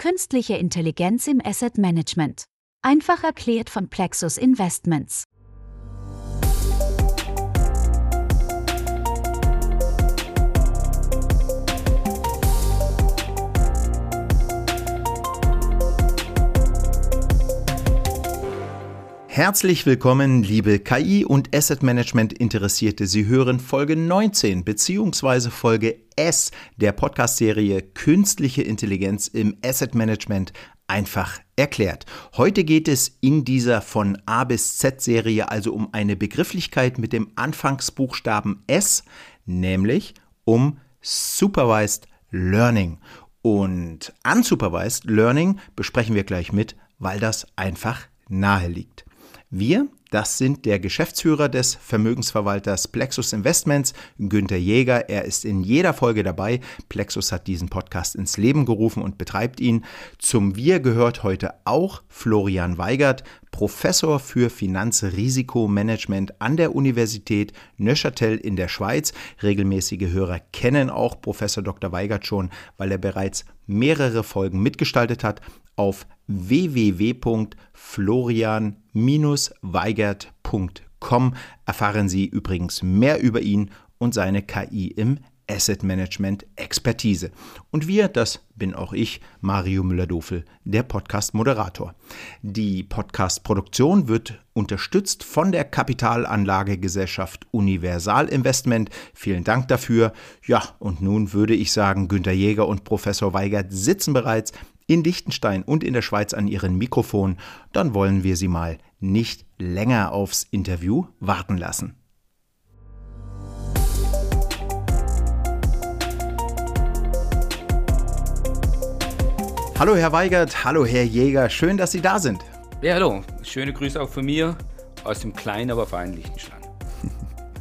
Künstliche Intelligenz im Asset Management. Einfach erklärt von Plexus Investments. Herzlich willkommen, liebe KI und Asset Management Interessierte. Sie hören Folge 19 bzw. Folge S der Podcast-Serie Künstliche Intelligenz im Asset Management einfach erklärt. Heute geht es in dieser von A bis Z Serie also um eine Begrifflichkeit mit dem Anfangsbuchstaben S, nämlich um Supervised Learning. Und Unsupervised Learning besprechen wir gleich mit, weil das einfach nahe liegt. Wir, das sind der Geschäftsführer des Vermögensverwalters Plexus Investments, Günther Jäger. Er ist in jeder Folge dabei. Plexus hat diesen Podcast ins Leben gerufen und betreibt ihn. Zum Wir gehört heute auch Florian Weigert, Professor für Finanzrisikomanagement an der Universität Neuchâtel in der Schweiz. Regelmäßige Hörer kennen auch Professor Dr. Weigert schon, weil er bereits mehrere Folgen mitgestaltet hat auf www.florian-weigert.com erfahren Sie übrigens mehr über ihn und seine KI im Asset Management Expertise. Und wir, das bin auch ich, Mario Müller-Dofel, der Podcast-Moderator. Die Podcast-Produktion wird unterstützt von der Kapitalanlagegesellschaft Universal Investment. Vielen Dank dafür. Ja, und nun würde ich sagen, Günter Jäger und Professor Weigert sitzen bereits in Liechtenstein und in der Schweiz an ihren Mikrofon, dann wollen wir sie mal nicht länger aufs Interview warten lassen. Hallo Herr Weigert, hallo Herr Jäger, schön, dass Sie da sind. Ja, hallo, schöne Grüße auch von mir aus dem kleinen, aber feinen Liechtenstein.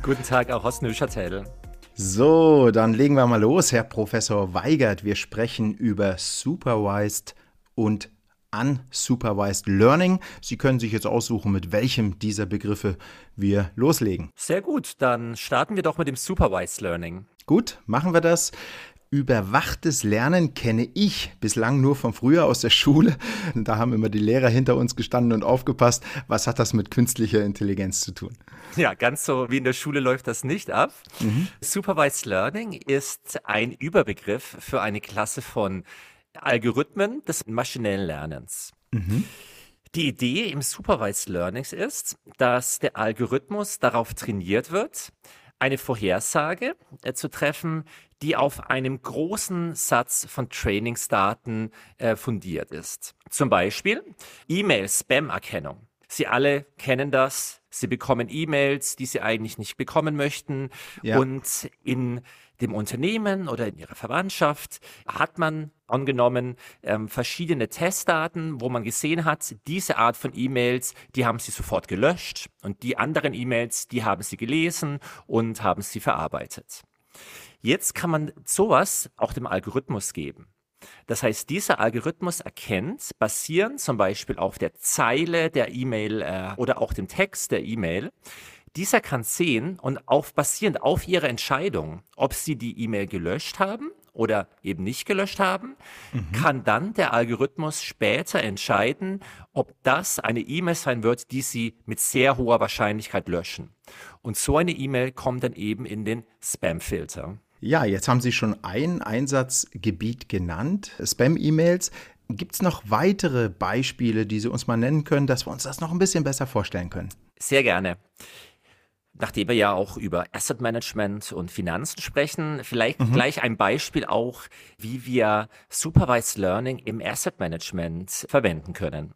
Guten Tag auch aus Neuchâtel. So, dann legen wir mal los, Herr Professor Weigert. Wir sprechen über Supervised und Unsupervised Learning. Sie können sich jetzt aussuchen, mit welchem dieser Begriffe wir loslegen. Sehr gut, dann starten wir doch mit dem Supervised Learning. Gut, machen wir das. Überwachtes Lernen kenne ich bislang nur von früher aus der Schule. Da haben immer die Lehrer hinter uns gestanden und aufgepasst. Was hat das mit künstlicher Intelligenz zu tun? Ja, ganz so wie in der Schule läuft das nicht ab. Mhm. Supervised Learning ist ein Überbegriff für eine Klasse von Algorithmen des maschinellen Lernens. Mhm. Die Idee im Supervised Learning ist, dass der Algorithmus darauf trainiert wird, eine Vorhersage äh, zu treffen, die auf einem großen Satz von Trainingsdaten äh, fundiert ist. Zum Beispiel E-Mail-Spam-Erkennung. Sie alle kennen das. Sie bekommen E-Mails, die sie eigentlich nicht bekommen möchten. Ja. Und in dem Unternehmen oder in ihrer Verwandtschaft hat man angenommen ähm, verschiedene Testdaten, wo man gesehen hat, diese Art von E-Mails, die haben sie sofort gelöscht und die anderen E-Mails, die haben sie gelesen und haben sie verarbeitet. Jetzt kann man sowas auch dem Algorithmus geben. Das heißt, dieser Algorithmus erkennt, basierend zum Beispiel auf der Zeile der E-Mail äh, oder auch dem Text der E-Mail, dieser kann sehen und auf, basierend auf ihrer Entscheidung, ob sie die E-Mail gelöscht haben oder eben nicht gelöscht haben, mhm. kann dann der Algorithmus später entscheiden, ob das eine E-Mail sein wird, die Sie mit sehr hoher Wahrscheinlichkeit löschen. Und so eine E-Mail kommt dann eben in den Spam-Filter. Ja, jetzt haben Sie schon ein Einsatzgebiet genannt, Spam-E-Mails. Gibt es noch weitere Beispiele, die Sie uns mal nennen können, dass wir uns das noch ein bisschen besser vorstellen können? Sehr gerne. Nachdem wir ja auch über Asset Management und Finanzen sprechen, vielleicht mhm. gleich ein Beispiel auch, wie wir Supervised Learning im Asset Management verwenden können.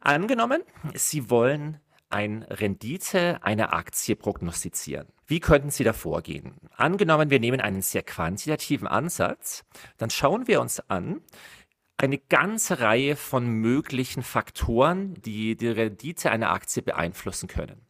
Angenommen, Sie wollen ein Rendite einer Aktie prognostizieren. Wie könnten Sie da vorgehen? Angenommen, wir nehmen einen sehr quantitativen Ansatz, dann schauen wir uns an, eine ganze Reihe von möglichen Faktoren, die die Rendite einer Aktie beeinflussen können.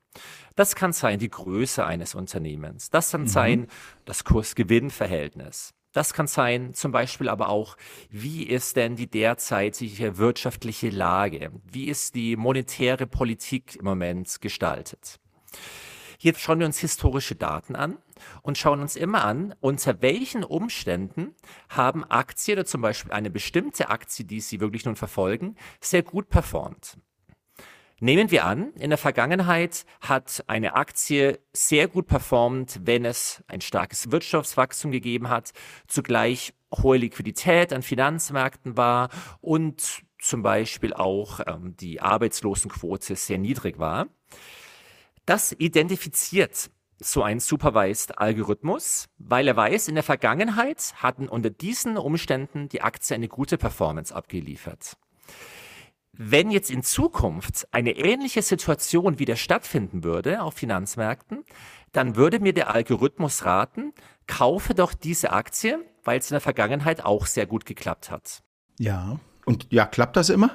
Das kann sein die Größe eines Unternehmens. Das kann mhm. sein das Kurs-Gewinn-Verhältnis. Das kann sein, zum Beispiel aber auch, wie ist denn die derzeitige wirtschaftliche Lage? Wie ist die monetäre Politik im Moment gestaltet? Jetzt schauen wir uns historische Daten an und schauen uns immer an, unter welchen Umständen haben Aktien oder zum Beispiel eine bestimmte Aktie, die Sie wirklich nun verfolgen, sehr gut performt. Nehmen wir an, in der Vergangenheit hat eine Aktie sehr gut performt, wenn es ein starkes Wirtschaftswachstum gegeben hat, zugleich hohe Liquidität an Finanzmärkten war und zum Beispiel auch ähm, die Arbeitslosenquote sehr niedrig war. Das identifiziert so ein Supervised Algorithmus, weil er weiß, in der Vergangenheit hatten unter diesen Umständen die Aktie eine gute Performance abgeliefert. Wenn jetzt in Zukunft eine ähnliche Situation wieder stattfinden würde auf Finanzmärkten, dann würde mir der Algorithmus raten, kaufe doch diese Aktie, weil es in der Vergangenheit auch sehr gut geklappt hat. Ja. Und ja, klappt das immer?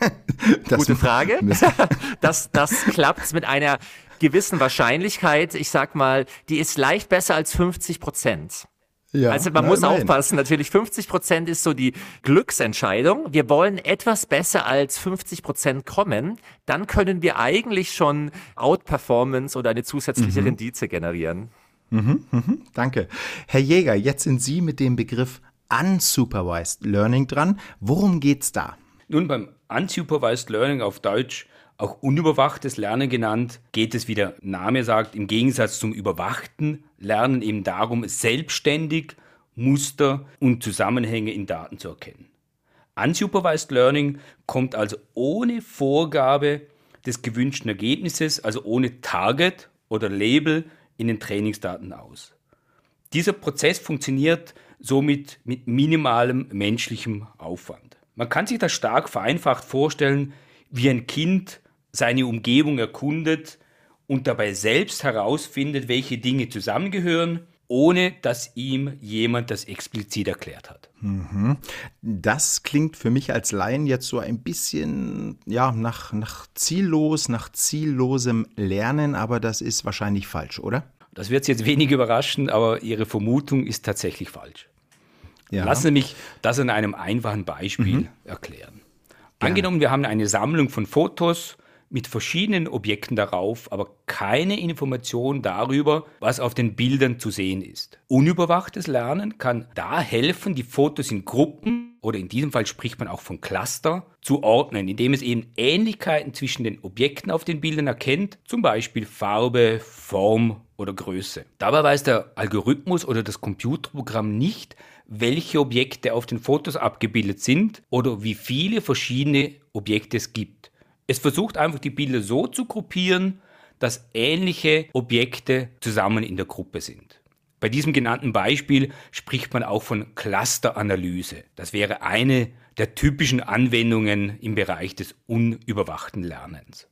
das Gute Frage. das, das klappt mit einer gewissen Wahrscheinlichkeit. Ich sag mal, die ist leicht besser als 50 Prozent. Ja, also man muss immerhin. aufpassen, natürlich 50 Prozent ist so die Glücksentscheidung. Wir wollen etwas besser als 50 Prozent kommen, dann können wir eigentlich schon Outperformance oder eine zusätzliche mhm. Rendite generieren. Mhm, mhm, danke. Herr Jäger, jetzt sind Sie mit dem Begriff Unsupervised Learning dran. Worum geht's da? Nun, beim Unsupervised Learning auf Deutsch auch unüberwachtes Lernen genannt, geht es, wie der Name sagt, im Gegensatz zum überwachten Lernen eben darum, selbstständig Muster und Zusammenhänge in Daten zu erkennen. Unsupervised Learning kommt also ohne Vorgabe des gewünschten Ergebnisses, also ohne Target oder Label in den Trainingsdaten aus. Dieser Prozess funktioniert somit mit minimalem menschlichem Aufwand. Man kann sich das stark vereinfacht vorstellen, wie ein Kind seine Umgebung erkundet und dabei selbst herausfindet, welche Dinge zusammengehören, ohne dass ihm jemand das explizit erklärt hat. Mhm. Das klingt für mich als Laien jetzt so ein bisschen ja, nach, nach ziellos, nach ziellosem Lernen, aber das ist wahrscheinlich falsch, oder? Das wird Sie jetzt wenig überraschen, aber Ihre Vermutung ist tatsächlich falsch. Ja. Lassen Sie mich das an einem einfachen Beispiel mhm. erklären. Gerne. Angenommen, wir haben eine Sammlung von Fotos mit verschiedenen Objekten darauf, aber keine Information darüber, was auf den Bildern zu sehen ist. Unüberwachtes Lernen kann da helfen, die Fotos in Gruppen oder in diesem Fall spricht man auch von Cluster zu ordnen, indem es eben Ähnlichkeiten zwischen den Objekten auf den Bildern erkennt, zum Beispiel Farbe, Form oder Größe. Dabei weiß der Algorithmus oder das Computerprogramm nicht, welche Objekte auf den Fotos abgebildet sind oder wie viele verschiedene Objekte es gibt. Es versucht einfach die Bilder so zu gruppieren, dass ähnliche Objekte zusammen in der Gruppe sind. Bei diesem genannten Beispiel spricht man auch von Clusteranalyse. Das wäre eine der typischen Anwendungen im Bereich des unüberwachten Lernens.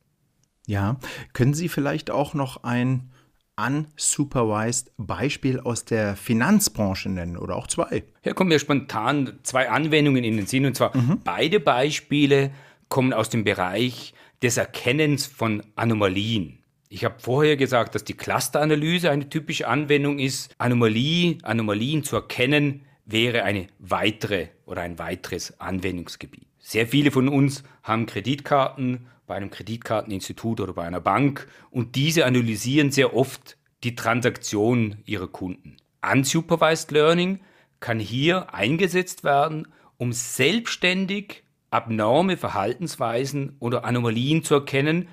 Ja, können Sie vielleicht auch noch ein unsupervised Beispiel aus der Finanzbranche nennen oder auch zwei? Hier kommen mir spontan zwei Anwendungen in den Sinn und zwar mhm. beide Beispiele kommen aus dem Bereich des Erkennens von Anomalien. Ich habe vorher gesagt, dass die Clusteranalyse eine typische Anwendung ist. Anomalie, Anomalien zu erkennen, wäre eine weitere oder ein weiteres Anwendungsgebiet. Sehr viele von uns haben Kreditkarten bei einem Kreditkarteninstitut oder bei einer Bank und diese analysieren sehr oft die Transaktion ihrer Kunden. Unsupervised Learning kann hier eingesetzt werden, um selbstständig abnorme Verhaltensweisen oder Anomalien zu erkennen,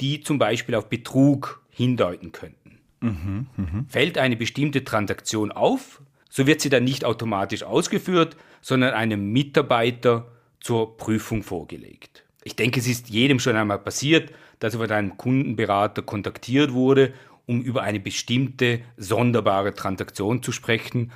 die zum Beispiel auf Betrug hindeuten könnten. Mhm, mh. Fällt eine bestimmte Transaktion auf, so wird sie dann nicht automatisch ausgeführt, sondern einem Mitarbeiter zur Prüfung vorgelegt. Ich denke, es ist jedem schon einmal passiert, dass er von einem Kundenberater kontaktiert wurde, um über eine bestimmte sonderbare Transaktion zu sprechen.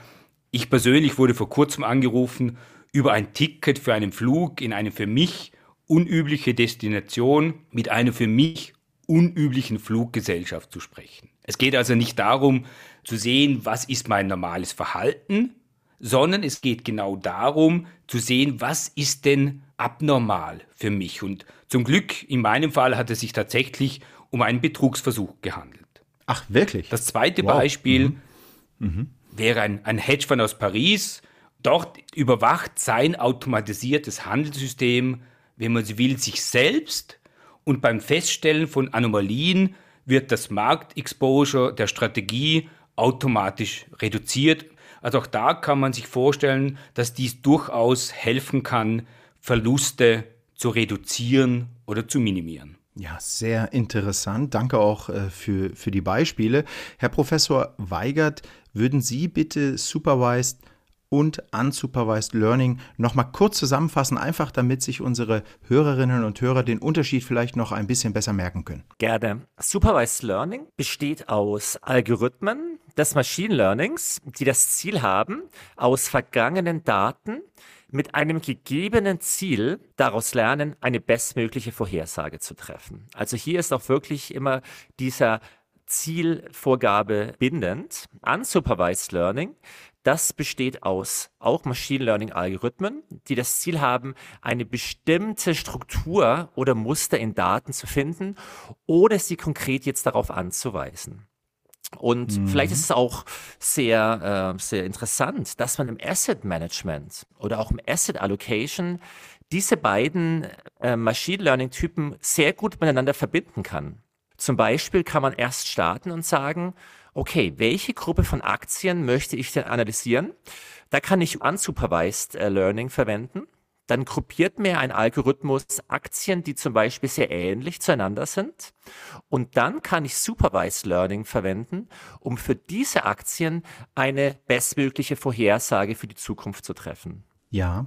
Ich persönlich wurde vor kurzem angerufen über ein Ticket für einen Flug in eine für mich unübliche Destination mit einer für mich unüblichen Fluggesellschaft zu sprechen. Es geht also nicht darum zu sehen, was ist mein normales Verhalten, sondern es geht genau darum zu sehen, was ist denn abnormal für mich. Und zum Glück, in meinem Fall hat es sich tatsächlich um einen Betrugsversuch gehandelt. Ach, wirklich? Das zweite wow. Beispiel mhm. Mhm. wäre ein, ein Hedgefonds aus Paris, Dort überwacht sein automatisiertes Handelssystem, wenn man so will, sich selbst und beim Feststellen von Anomalien wird das Marktexposure der Strategie automatisch reduziert. Also auch da kann man sich vorstellen, dass dies durchaus helfen kann, Verluste zu reduzieren oder zu minimieren. Ja, sehr interessant. Danke auch äh, für, für die Beispiele. Herr Professor Weigert, würden Sie bitte Supervised und Unsupervised Learning nochmal kurz zusammenfassen, einfach damit sich unsere Hörerinnen und Hörer den Unterschied vielleicht noch ein bisschen besser merken können. Gerne. Supervised Learning besteht aus Algorithmen des Machine Learnings, die das Ziel haben, aus vergangenen Daten mit einem gegebenen Ziel daraus lernen, eine bestmögliche Vorhersage zu treffen. Also hier ist auch wirklich immer dieser Zielvorgabe bindend. Unsupervised Learning, das besteht aus auch Machine Learning Algorithmen, die das Ziel haben, eine bestimmte Struktur oder Muster in Daten zu finden oder sie konkret jetzt darauf anzuweisen. Und mhm. vielleicht ist es auch sehr, äh, sehr interessant, dass man im Asset Management oder auch im Asset Allocation diese beiden äh, Machine Learning Typen sehr gut miteinander verbinden kann. Zum Beispiel kann man erst starten und sagen, okay, welche Gruppe von Aktien möchte ich denn analysieren? Da kann ich Unsupervised äh, Learning verwenden dann gruppiert mir ein Algorithmus Aktien, die zum Beispiel sehr ähnlich zueinander sind. Und dann kann ich Supervised Learning verwenden, um für diese Aktien eine bestmögliche Vorhersage für die Zukunft zu treffen. Ja.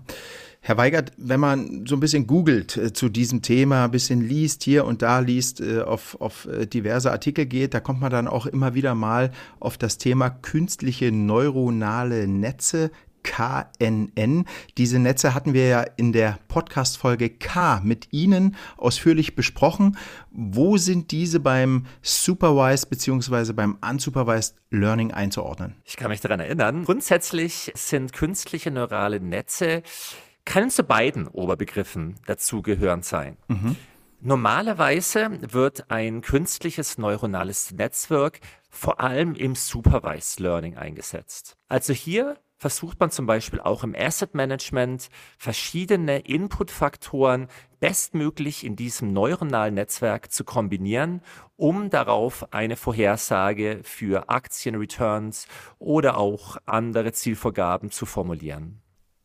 Herr Weigert, wenn man so ein bisschen googelt äh, zu diesem Thema, ein bisschen liest hier und da liest, äh, auf, auf äh, diverse Artikel geht, da kommt man dann auch immer wieder mal auf das Thema künstliche neuronale Netze, KNN. Diese Netze hatten wir ja in der Podcast-Folge K mit Ihnen ausführlich besprochen. Wo sind diese beim Supervised bzw. beim Unsupervised Learning einzuordnen? Ich kann mich daran erinnern. Grundsätzlich sind künstliche neurale Netze können zu beiden Oberbegriffen dazugehörend sein. Mhm. Normalerweise wird ein künstliches neuronales Netzwerk vor allem im Supervised Learning eingesetzt. Also hier versucht man zum Beispiel auch im Asset Management verschiedene Inputfaktoren bestmöglich in diesem neuronalen Netzwerk zu kombinieren, um darauf eine Vorhersage für Aktienreturns oder auch andere Zielvorgaben zu formulieren.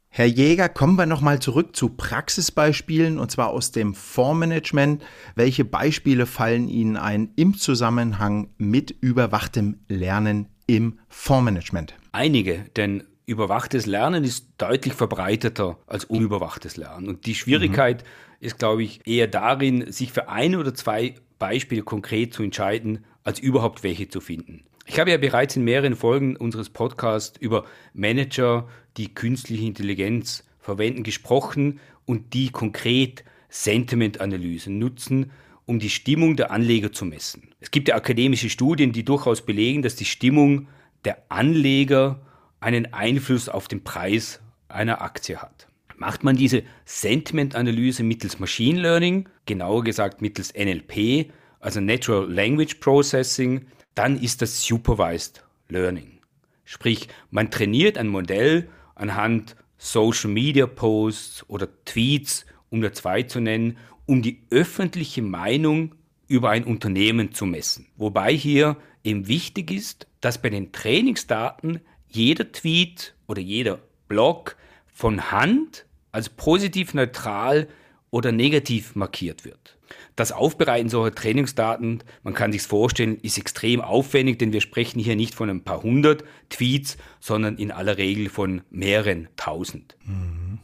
Herr Jäger, kommen wir nochmal zurück zu Praxisbeispielen und zwar aus dem Fondsmanagement. Welche Beispiele fallen Ihnen ein im Zusammenhang mit überwachtem Lernen im Fondsmanagement? Einige, denn überwachtes Lernen ist deutlich verbreiteter als unüberwachtes Lernen. Und die Schwierigkeit mhm. ist, glaube ich, eher darin, sich für ein oder zwei Beispiele konkret zu entscheiden, als überhaupt welche zu finden. Ich habe ja bereits in mehreren Folgen unseres Podcasts über Manager, die künstliche Intelligenz verwenden, gesprochen und die konkret Sentimentanalysen nutzen, um die Stimmung der Anleger zu messen. Es gibt ja akademische Studien, die durchaus belegen, dass die Stimmung der Anleger einen Einfluss auf den Preis einer Aktie hat. Macht man diese Sentiment-Analyse mittels Machine Learning, genauer gesagt mittels NLP, also Natural Language Processing, dann ist das Supervised Learning. Sprich, man trainiert ein Modell anhand Social Media Posts oder Tweets, um nur zwei zu nennen, um die öffentliche Meinung über ein Unternehmen zu messen. Wobei hier eben wichtig ist, dass bei den Trainingsdaten jeder Tweet oder jeder Blog von Hand als positiv neutral oder negativ markiert wird. Das Aufbereiten solcher Trainingsdaten, man kann sich vorstellen, ist extrem aufwendig, denn wir sprechen hier nicht von ein paar hundert Tweets, sondern in aller Regel von mehreren tausend. Mhm.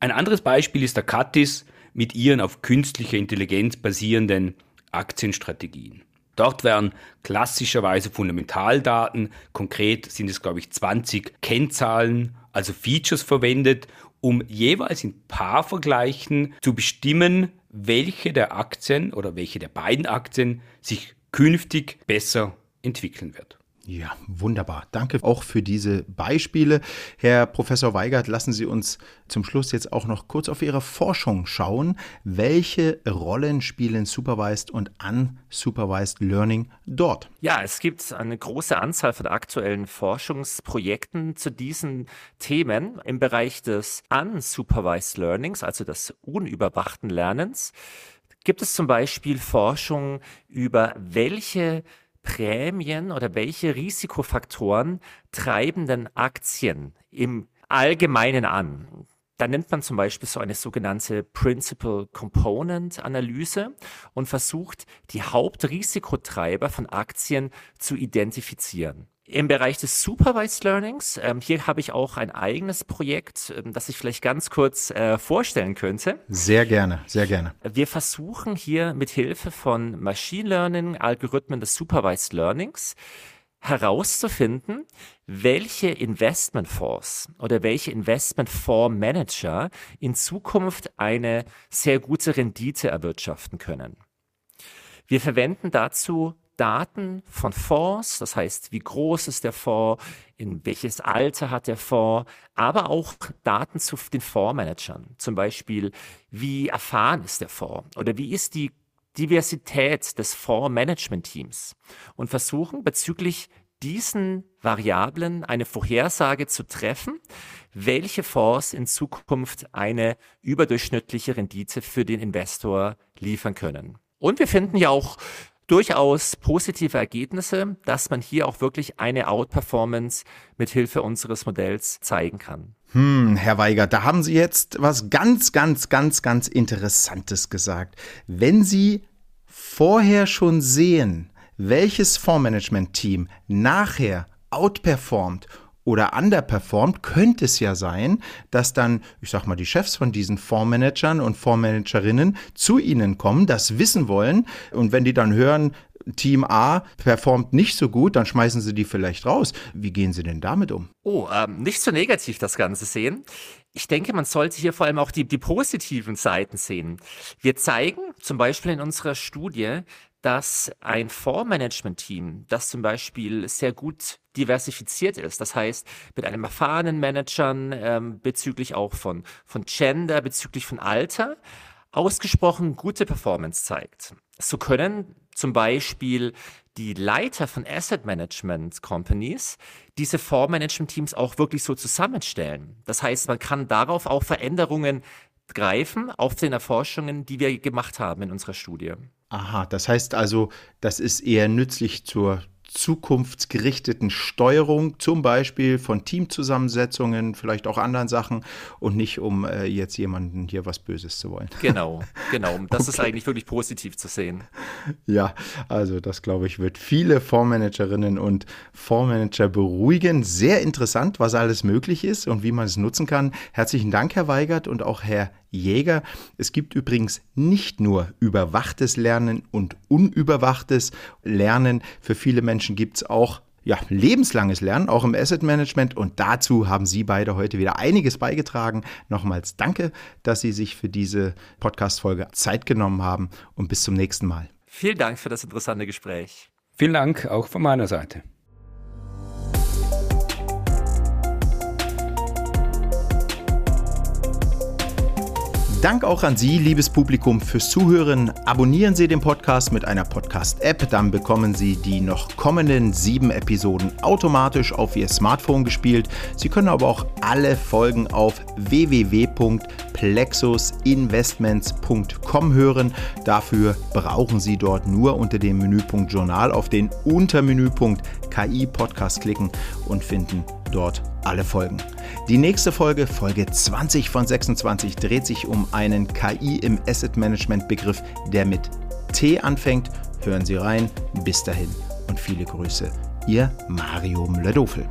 Ein anderes Beispiel ist der Katis mit ihren auf künstlicher Intelligenz basierenden Aktienstrategien. Dort werden klassischerweise Fundamentaldaten, konkret sind es, glaube ich, 20 Kennzahlen, also Features verwendet, um jeweils in Paarvergleichen zu bestimmen, welche der Aktien oder welche der beiden Aktien sich künftig besser entwickeln wird. Ja, wunderbar. Danke auch für diese Beispiele. Herr Professor Weigert, lassen Sie uns zum Schluss jetzt auch noch kurz auf Ihre Forschung schauen. Welche Rollen spielen Supervised und Unsupervised Learning dort? Ja, es gibt eine große Anzahl von aktuellen Forschungsprojekten zu diesen Themen im Bereich des Unsupervised Learnings, also des unüberwachten Lernens. Gibt es zum Beispiel Forschung über welche Prämien oder welche Risikofaktoren treiben denn Aktien im Allgemeinen an? Da nennt man zum Beispiel so eine sogenannte Principal Component Analyse und versucht, die Hauptrisikotreiber von Aktien zu identifizieren. Im Bereich des Supervised Learnings, ähm, hier habe ich auch ein eigenes Projekt, ähm, das ich vielleicht ganz kurz äh, vorstellen könnte. Sehr gerne, sehr gerne. Wir versuchen hier mit Hilfe von Machine Learning, Algorithmen des Supervised Learnings, herauszufinden, welche Investmentfonds oder welche Investmentfondsmanager in Zukunft eine sehr gute Rendite erwirtschaften können. Wir verwenden dazu Daten von Fonds, das heißt, wie groß ist der Fonds, in welches Alter hat der Fonds, aber auch Daten zu den Fondsmanagern, zum Beispiel, wie erfahren ist der Fonds oder wie ist die Diversität des Fondsmanagement-Teams und versuchen bezüglich diesen Variablen eine Vorhersage zu treffen, welche Fonds in Zukunft eine überdurchschnittliche Rendite für den Investor liefern können. Und wir finden ja auch durchaus positive Ergebnisse, dass man hier auch wirklich eine Outperformance mit Hilfe unseres Modells zeigen kann. Hm, Herr Weigert, da haben Sie jetzt was ganz, ganz, ganz, ganz Interessantes gesagt. Wenn Sie vorher schon sehen, welches Fondsmanagement-Team nachher outperformt oder underperformt, könnte es ja sein, dass dann, ich sag mal, die Chefs von diesen Fondsmanagern und Fondsmanagerinnen zu ihnen kommen, das wissen wollen. Und wenn die dann hören, Team A performt nicht so gut, dann schmeißen sie die vielleicht raus. Wie gehen sie denn damit um? Oh, ähm, nicht so negativ das Ganze sehen. Ich denke, man sollte hier vor allem auch die, die positiven Seiten sehen. Wir zeigen zum Beispiel in unserer Studie, dass ein Fondsmanagement-Team, das zum Beispiel sehr gut diversifiziert ist, das heißt mit einem erfahrenen Managern ähm, bezüglich auch von, von Gender, bezüglich von Alter, ausgesprochen gute Performance zeigt. So können zum Beispiel die Leiter von Asset Management Companies diese Fondsmanagement Teams auch wirklich so zusammenstellen. Das heißt, man kann darauf auch Veränderungen greifen auf den Erforschungen, die wir gemacht haben in unserer Studie. Aha, das heißt also, das ist eher nützlich zur zukunftsgerichteten Steuerung, zum Beispiel von Teamzusammensetzungen, vielleicht auch anderen Sachen und nicht um äh, jetzt jemanden hier was Böses zu wollen. Genau, genau. Das okay. ist eigentlich wirklich positiv zu sehen. Ja, also das glaube ich wird viele Fondsmanagerinnen und Fondsmanager beruhigen. Sehr interessant, was alles möglich ist und wie man es nutzen kann. Herzlichen Dank, Herr Weigert und auch Herr Jäger. Es gibt übrigens nicht nur überwachtes Lernen und unüberwachtes Lernen. Für viele Menschen gibt es auch ja, lebenslanges Lernen, auch im Asset Management. Und dazu haben Sie beide heute wieder einiges beigetragen. Nochmals danke, dass Sie sich für diese Podcast-Folge Zeit genommen haben und bis zum nächsten Mal. Vielen Dank für das interessante Gespräch. Vielen Dank auch von meiner Seite. Dank auch an Sie, liebes Publikum, fürs Zuhören. Abonnieren Sie den Podcast mit einer Podcast-App, dann bekommen Sie die noch kommenden sieben Episoden automatisch auf Ihr Smartphone gespielt. Sie können aber auch alle Folgen auf www.plexusinvestments.com hören. Dafür brauchen Sie dort nur unter dem Menüpunkt Journal auf den Untermenüpunkt KI Podcast klicken und finden dort alle Folgen. Die nächste Folge, Folge 20 von 26, dreht sich um einen KI im Asset Management Begriff, der mit T anfängt. Hören Sie rein. Bis dahin und viele Grüße. Ihr Mario Mladofel.